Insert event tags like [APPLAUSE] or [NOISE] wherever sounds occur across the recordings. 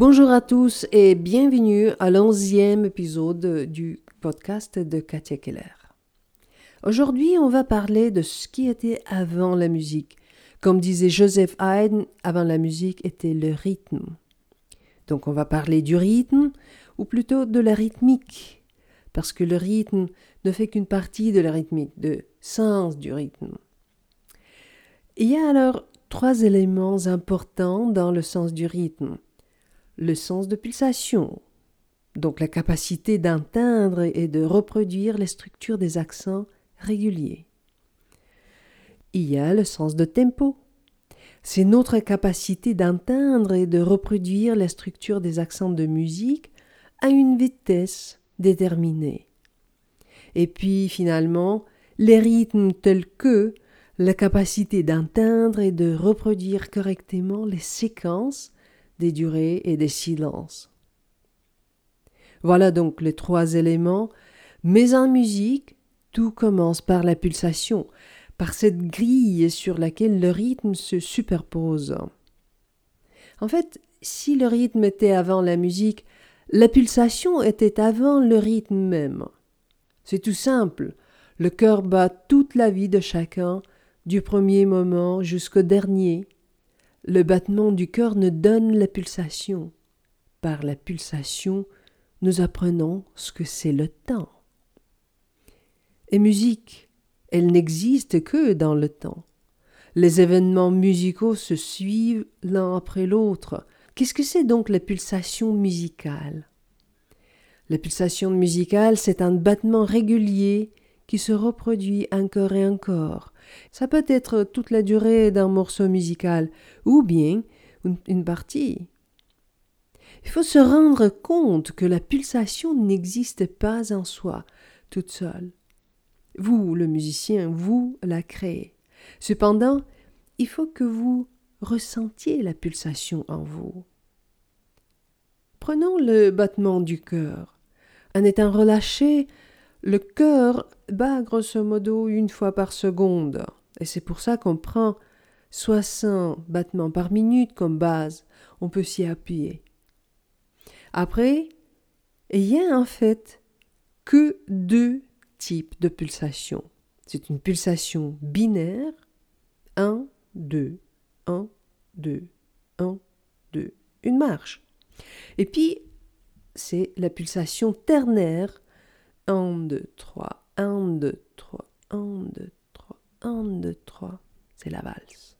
Bonjour à tous et bienvenue à l'onzième épisode du podcast de Katia Keller. Aujourd'hui, on va parler de ce qui était avant la musique. Comme disait Joseph Haydn, avant la musique était le rythme. Donc on va parler du rythme, ou plutôt de la rythmique, parce que le rythme ne fait qu'une partie de la rythmique, de sens du rythme. Il y a alors trois éléments importants dans le sens du rythme. Le sens de pulsation, donc la capacité d'atteindre et de reproduire les structures des accents réguliers. Il y a le sens de tempo. C'est notre capacité d'atteindre et de reproduire les structures des accents de musique à une vitesse déterminée. Et puis finalement, les rythmes tels que la capacité d'atteindre et de reproduire correctement les séquences des durées et des silences. Voilà donc les trois éléments, mais en musique, tout commence par la pulsation, par cette grille sur laquelle le rythme se superpose. En fait, si le rythme était avant la musique, la pulsation était avant le rythme même. C'est tout simple. Le cœur bat toute la vie de chacun du premier moment jusqu'au dernier. Le battement du cœur nous donne la pulsation. Par la pulsation, nous apprenons ce que c'est le temps. Et musique, elle n'existe que dans le temps. Les événements musicaux se suivent l'un après l'autre. Qu'est-ce que c'est donc la pulsation musicale? La pulsation musicale, c'est un battement régulier qui se reproduit encore et encore. Ça peut être toute la durée d'un morceau musical ou bien une partie. Il faut se rendre compte que la pulsation n'existe pas en soi, toute seule. Vous, le musicien, vous la créez. Cependant, il faut que vous ressentiez la pulsation en vous. Prenons le battement du cœur. En étant relâché, le cœur bat grosso modo une fois par seconde, et c'est pour ça qu'on prend 60 battements par minute comme base. On peut s'y appuyer. Après, il y a en fait que deux types de pulsations. C'est une pulsation binaire 1, 2, 1, 2, 1, 2, une marche. Et puis, c'est la pulsation ternaire 1, 2, 3, 1, 2, 3, 1, 2, 3, 1, 2, 3. C'est la valse.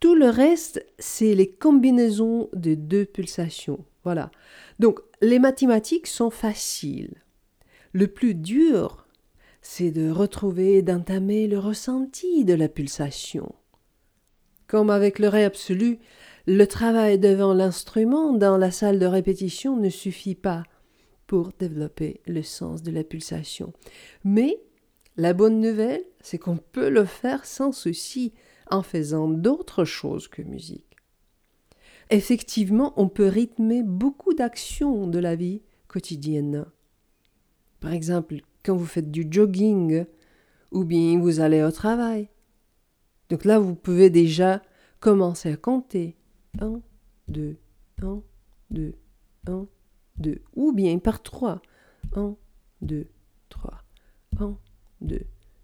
Tout le reste, c'est les combinaisons de deux pulsations. Voilà. Donc, les mathématiques sont faciles. Le plus dur, c'est de retrouver et d'entamer le ressenti de la pulsation. Comme avec le ré absolu, le travail devant l'instrument dans la salle de répétition ne suffit pas pour développer le sens de la pulsation. Mais la bonne nouvelle, c'est qu'on peut le faire sans souci en faisant d'autres choses que musique. Effectivement, on peut rythmer beaucoup d'actions de la vie quotidienne. Par exemple, quand vous faites du jogging ou bien vous allez au travail. Donc là, vous pouvez déjà commencer à compter. 1, 2, 1, 2, 1, 2, ou bien par 3. 1, 2, 3, 1, 2,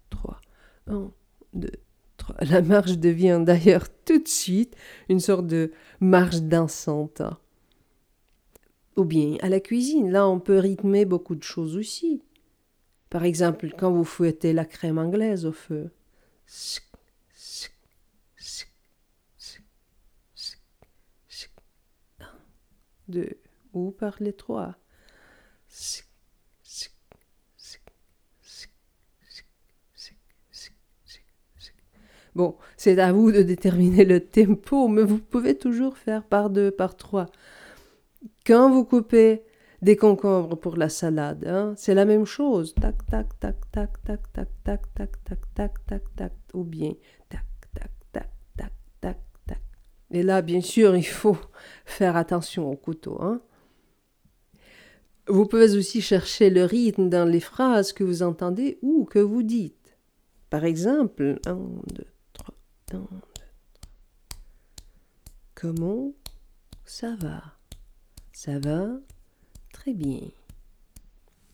3, 1, 2, 3. La marche devient d'ailleurs tout de suite une sorte de marche dansante. Ou bien à la cuisine, là on peut rythmer beaucoup de choses aussi. Par exemple, quand vous fouettez la crème anglaise au feu. Deux, ou par les trois. Bon, c'est à vous de déterminer le tempo, mais vous pouvez toujours faire par deux, par trois. Quand vous coupez des concombres pour la salade, hein, c'est la même chose. Tac, tac, tac, tac, tac, tac, tac, tac, tac, tac, tac, tac, ou bien tac, tac, tac, tac, tac, tac. Et là, bien sûr, il faut faire attention au couteau. Hein. Vous pouvez aussi chercher le rythme dans les phrases que vous entendez ou que vous dites. Par exemple, 1, 2, 3, 1, 2, 3. Comment ça va? Ça va très bien.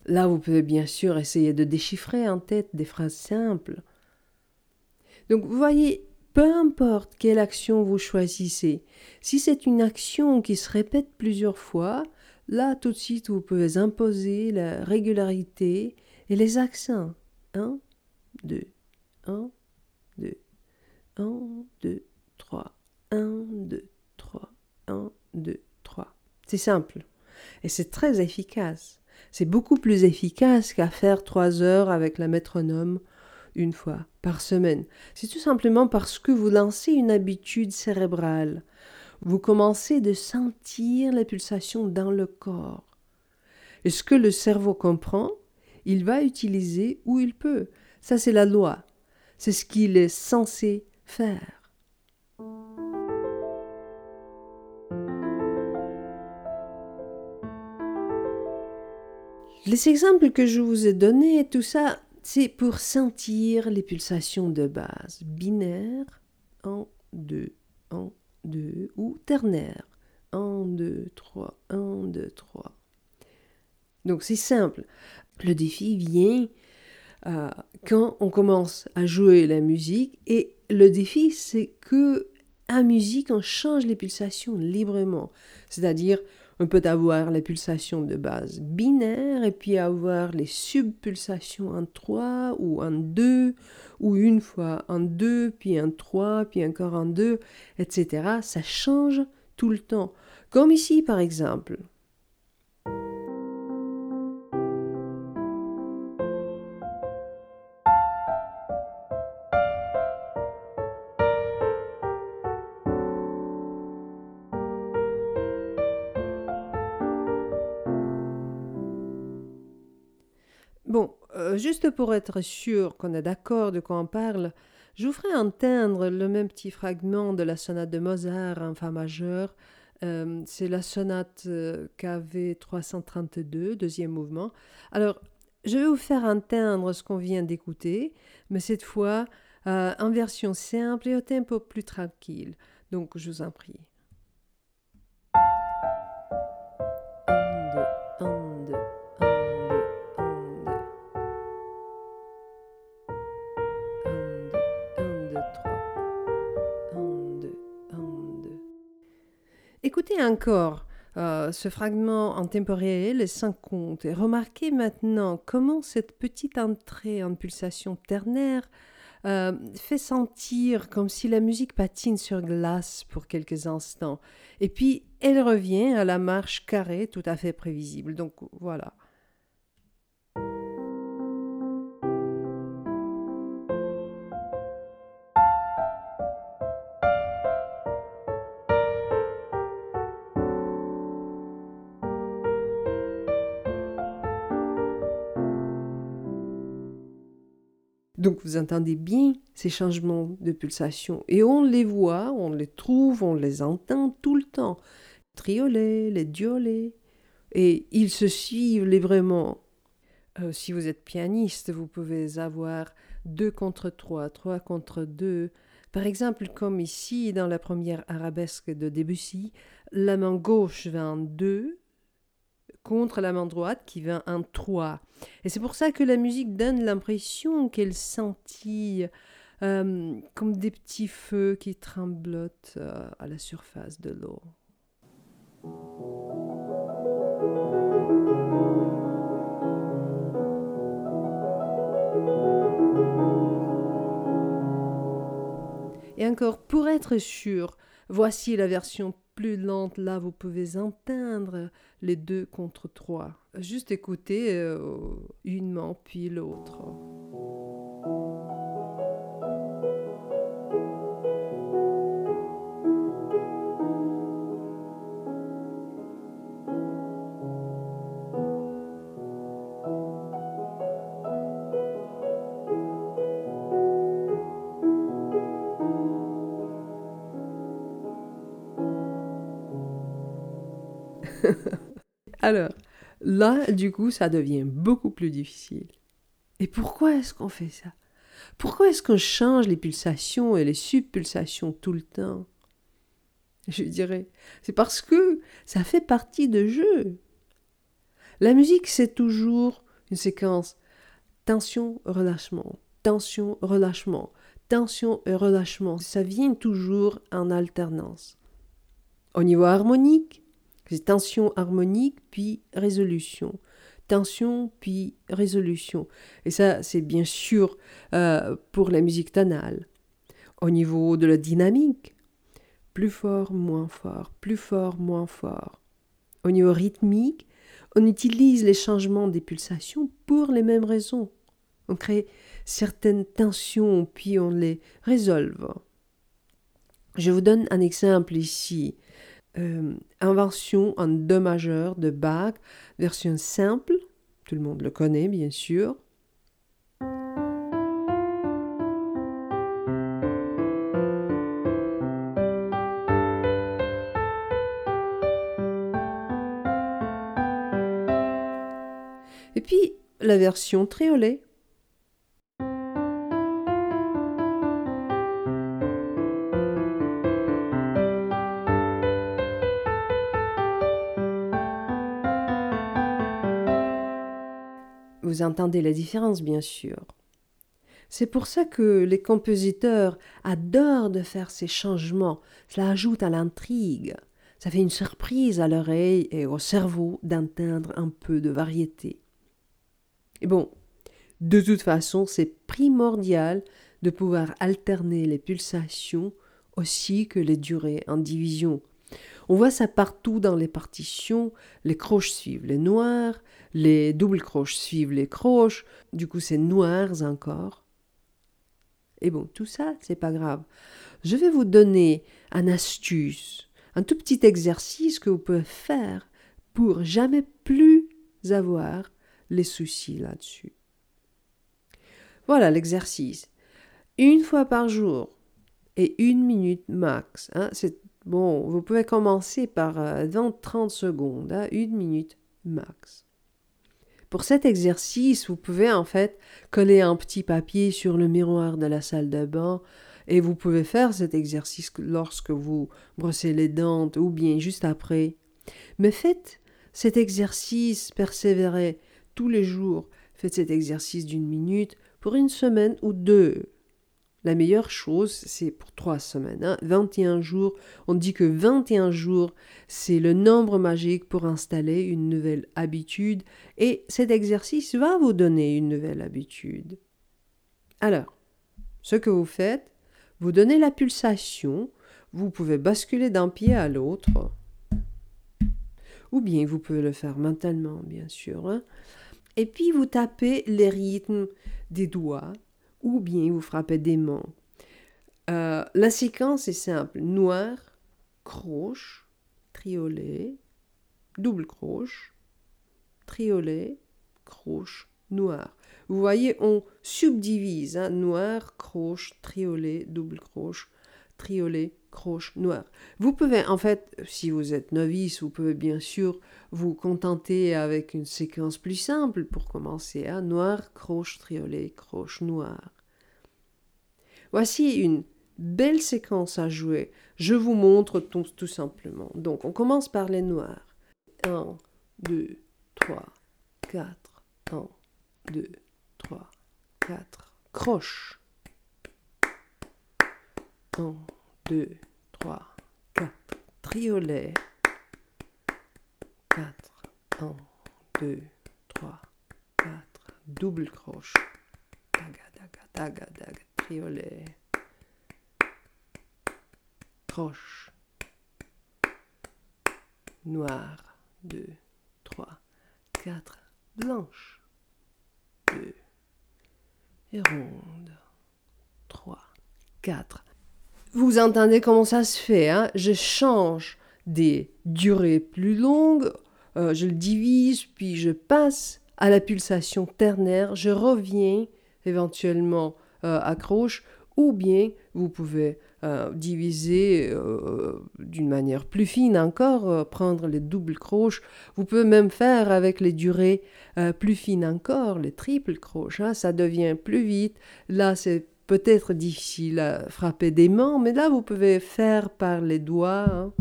Là, vous pouvez bien sûr essayer de déchiffrer en tête des phrases simples. Donc, vous voyez, peu importe quelle action vous choisissez, si c'est une action qui se répète plusieurs fois, là, tout de suite, vous pouvez imposer la régularité et les accents. 1, 2, 1, 2, 1, 2, 3, 1, 2, 3, 1, 2, 3. C'est simple. Et c'est très efficace. C'est beaucoup plus efficace qu'à faire trois heures avec la métronome une fois par semaine. C'est tout simplement parce que vous lancez une habitude cérébrale. Vous commencez de sentir les pulsations dans le corps. Et ce que le cerveau comprend, il va utiliser où il peut. Ça, c'est la loi. C'est ce qu'il est censé faire. Les exemples que je vous ai donnés, tout ça, c'est pour sentir les pulsations de base. Binaire, 1, 2, 1, 2, ou ternaire, 1, 2, 3, 1, 2, 3. Donc c'est simple. Le défi vient euh, quand on commence à jouer la musique et le défi c'est que en musique on change les pulsations librement. C'est-à-dire on peut avoir les pulsations de base binaires et puis avoir les subpulsations en 3 ou en 2 ou une fois en 2 puis en 3 puis encore en 2 etc. Ça change tout le temps. Comme ici par exemple. Juste pour être sûr qu'on est d'accord de quoi on parle, je vous ferai entendre le même petit fragment de la sonate de Mozart en Fa majeur. Euh, c'est la sonate euh, KV 332, deuxième mouvement. Alors, je vais vous faire entendre ce qu'on vient d'écouter, mais cette fois en version simple et au tempo plus tranquille. Donc, je vous en prie. Encore euh, ce fragment en tempo réel sans compte et remarquez maintenant comment cette petite entrée en pulsation ternaire euh, fait sentir comme si la musique patine sur glace pour quelques instants. Et puis elle revient à la marche carrée tout à fait prévisible. Donc voilà. Donc vous entendez bien ces changements de pulsation. Et on les voit, on les trouve, on les entend tout le temps. Triolet, les. Et ils se suivent les vraiment. Euh, si vous êtes pianiste, vous pouvez avoir 2 contre 3, 3 contre 2. Par exemple, comme ici dans la première arabesque de Debussy, la main gauche va en 2, contre la main droite qui vient en 3. Et c'est pour ça que la musique donne l'impression qu'elle scintille euh, comme des petits feux qui tremblotent euh, à la surface de l'eau. Et encore, pour être sûr, voici la version plus lente, là vous pouvez entendre les deux contre trois. Juste écouter euh, une main puis l'autre. Alors, là, du coup, ça devient beaucoup plus difficile. Et pourquoi est-ce qu'on fait ça? Pourquoi est-ce qu'on change les pulsations et les subpulsations tout le temps? Je dirais. C'est parce que ça fait partie de jeu. La musique, c'est toujours une séquence tension, relâchement, tension, relâchement, tension et relâchement. Ça vient toujours en alternance. Au niveau harmonique, tension harmonique puis résolution. Tension puis résolution. Et ça, c'est bien sûr euh, pour la musique tonale. Au niveau de la dynamique, plus fort, moins fort, plus fort, moins fort. Au niveau rythmique, on utilise les changements des pulsations pour les mêmes raisons. On crée certaines tensions puis on les résolve. Je vous donne un exemple ici. Euh, invention en Do majeur de Bach, version simple, tout le monde le connaît bien sûr. Et puis la version triolet. Entendez la différence, bien sûr. C'est pour ça que les compositeurs adorent de faire ces changements. Cela ajoute à l'intrigue. Ça fait une surprise à l'oreille et au cerveau d'entendre un peu de variété. Et bon, de toute façon, c'est primordial de pouvoir alterner les pulsations aussi que les durées en division. On voit ça partout dans les partitions. Les croches suivent les noirs, les doubles croches suivent les croches. Du coup, c'est noirs encore. Et bon, tout ça, c'est pas grave. Je vais vous donner un astuce, un tout petit exercice que vous pouvez faire pour jamais plus avoir les soucis là-dessus. Voilà l'exercice. Une fois par jour et une minute max. Hein, c'est bon. Vous pouvez commencer par 20-30 euh, secondes, hein, une minute max. Pour cet exercice, vous pouvez en fait coller un petit papier sur le miroir de la salle de bain et vous pouvez faire cet exercice lorsque vous brossez les dents ou bien juste après. Mais faites cet exercice, persévérez tous les jours. Faites cet exercice d'une minute pour une semaine ou deux. La meilleure chose, c'est pour trois semaines. 21 hein. jours. On dit que 21 jours, c'est le nombre magique pour installer une nouvelle habitude. Et cet exercice va vous donner une nouvelle habitude. Alors, ce que vous faites, vous donnez la pulsation. Vous pouvez basculer d'un pied à l'autre. Ou bien vous pouvez le faire mentalement, bien sûr. Hein. Et puis vous tapez les rythmes des doigts ou bien vous frappez des. Euh, la séquence est simple noir, croche, triolet, double croche, triolet, croche, noir. Vous voyez, on subdivise hein, noir, croche, triolet, double croche, triolet, croche, noir. Vous pouvez, en fait, si vous êtes novice, vous pouvez bien sûr vous contenter avec une séquence plus simple pour commencer à noir, croche, triolet, croche, noir. Voici une belle séquence à jouer. Je vous montre tout, tout simplement. Donc, on commence par les noirs. 1, 2, 3, 4. 1, 2, 3, 4. Croche. 1, 2, 3, 4. Triolet. 4. 1, 2, 3, 4. Double croche. Taga, taga, taga, taga. Triolet. Croche. Noir. 2, 3, 4. Blanche. 2. Et ronde. 3, 4. Vous entendez comment ça se fait, hein? Je change des durées plus longues, euh, je le divise, puis je passe à la pulsation ternaire, je reviens éventuellement euh, à croche, ou bien vous pouvez euh, diviser d'une manière plus fine encore, prendre les doubles croches. Vous pouvez même faire avec les durées plus fines encore, les triples croches. Hein, ça devient plus vite. Là, c'est peut-être difficile à frapper des mains, mais là, vous pouvez faire par les doigts. Hein.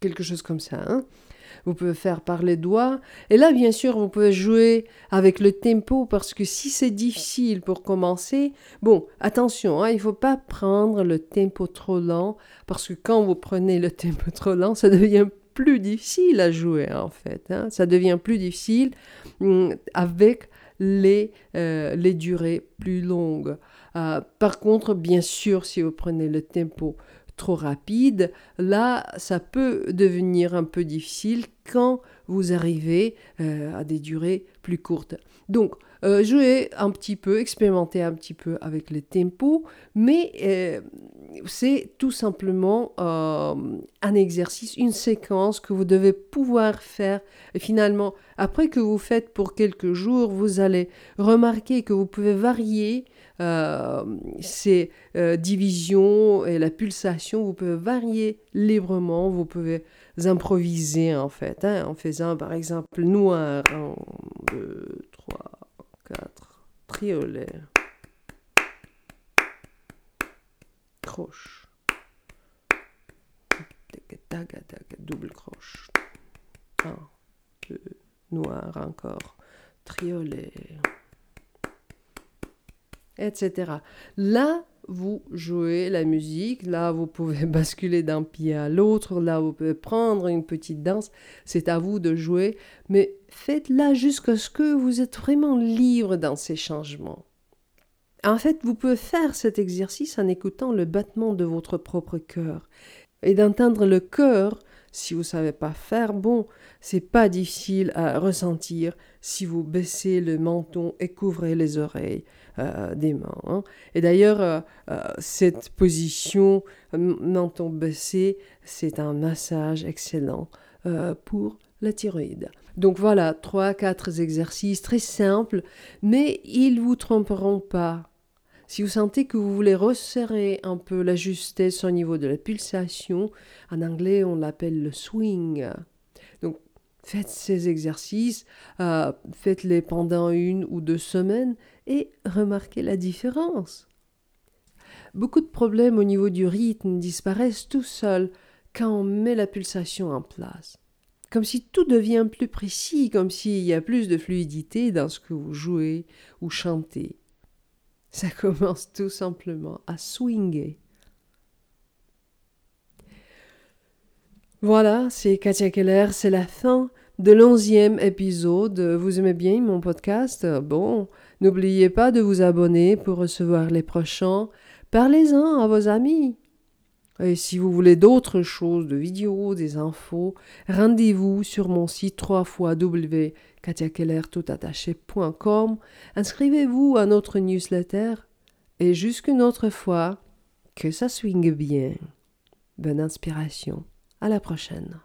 Quelque chose comme ça. Hein. Vous pouvez faire par les doigts. Et là, bien sûr, vous pouvez jouer avec le tempo parce que si c'est difficile pour commencer, bon, attention, hein, il ne faut pas prendre le tempo trop lent parce que quand vous prenez le [LAUGHS] tempo trop lent, ça devient plus difficile à jouer en fait. Hein. Ça devient plus difficile hum, avec les, euh, les durées plus longues. Euh, par contre, bien sûr, si vous prenez le tempo trop rapide, là, ça peut devenir un peu difficile quand vous arrivez euh, à des durées plus courtes. Donc, euh, jouer un petit peu, expérimenter un petit peu avec les tempos, mais euh, c'est tout simplement un exercice, une séquence que vous devez pouvoir faire. Et finalement, après que vous faites pour quelques jours, vous allez remarquer que vous pouvez varier euh, ces euh, divisions et la pulsation, vous pouvez varier librement, vous pouvez improviser en fait, hein, en faisant par exemple noir, 1, 2, 3, 4, triolet, croche, double croche, 1, 2, noir encore, triolet etc. Là, vous jouez la musique, là, vous pouvez [LAUGHS] basculer d'un pied à l'autre, là, vous pouvez prendre une petite danse, c'est à vous de jouer, mais faites-la jusqu'à ce que vous êtes vraiment libre dans ces changements. En fait, vous pouvez faire cet exercice en écoutant le battement de votre propre cœur. Et d'entendre le cœur, si vous ne savez pas faire, bon, c'est pas difficile à ressentir si vous baissez le menton et couvrez les oreilles. Euh, des mains. Hein. Et d'ailleurs, euh, euh, cette position menton baissé, c'est un massage excellent pour la thyroïde. Donc voilà, trois, quatre exercices très simples, mais ils vous tromperont pas. Si vous sentez que vous voulez resserrer un peu la justesse au niveau de la pulsation, en anglais on l'appelle le swing. Donc faites ces exercices, faites-les pendant une ou deux semaines et remarquez la différence. Beaucoup de problèmes au niveau du rythme disparaissent tout seuls quand on met la pulsation en place. Comme si tout devient plus précis, comme s'il y a plus de fluidité dans ce que vous jouez ou chantez. Ça [LAUGHS] commence tout simplement à swinger. Voilà, c'est Katia Keller, c'est la fin de l'onzième épisode. Vous aimez bien mon podcast? Bon, n'oubliez pas de vous abonner pour recevoir les prochains. Parlez-en à vos amis. Et si vous voulez d'autres choses, de vidéos, des infos, rendez-vous sur mon site 3 www.katiakellertoutattaché.com. Inscrivez-vous à notre newsletter. Et jusqu'une autre fois, que ça swingue bien. Bonne inspiration. À la prochaine.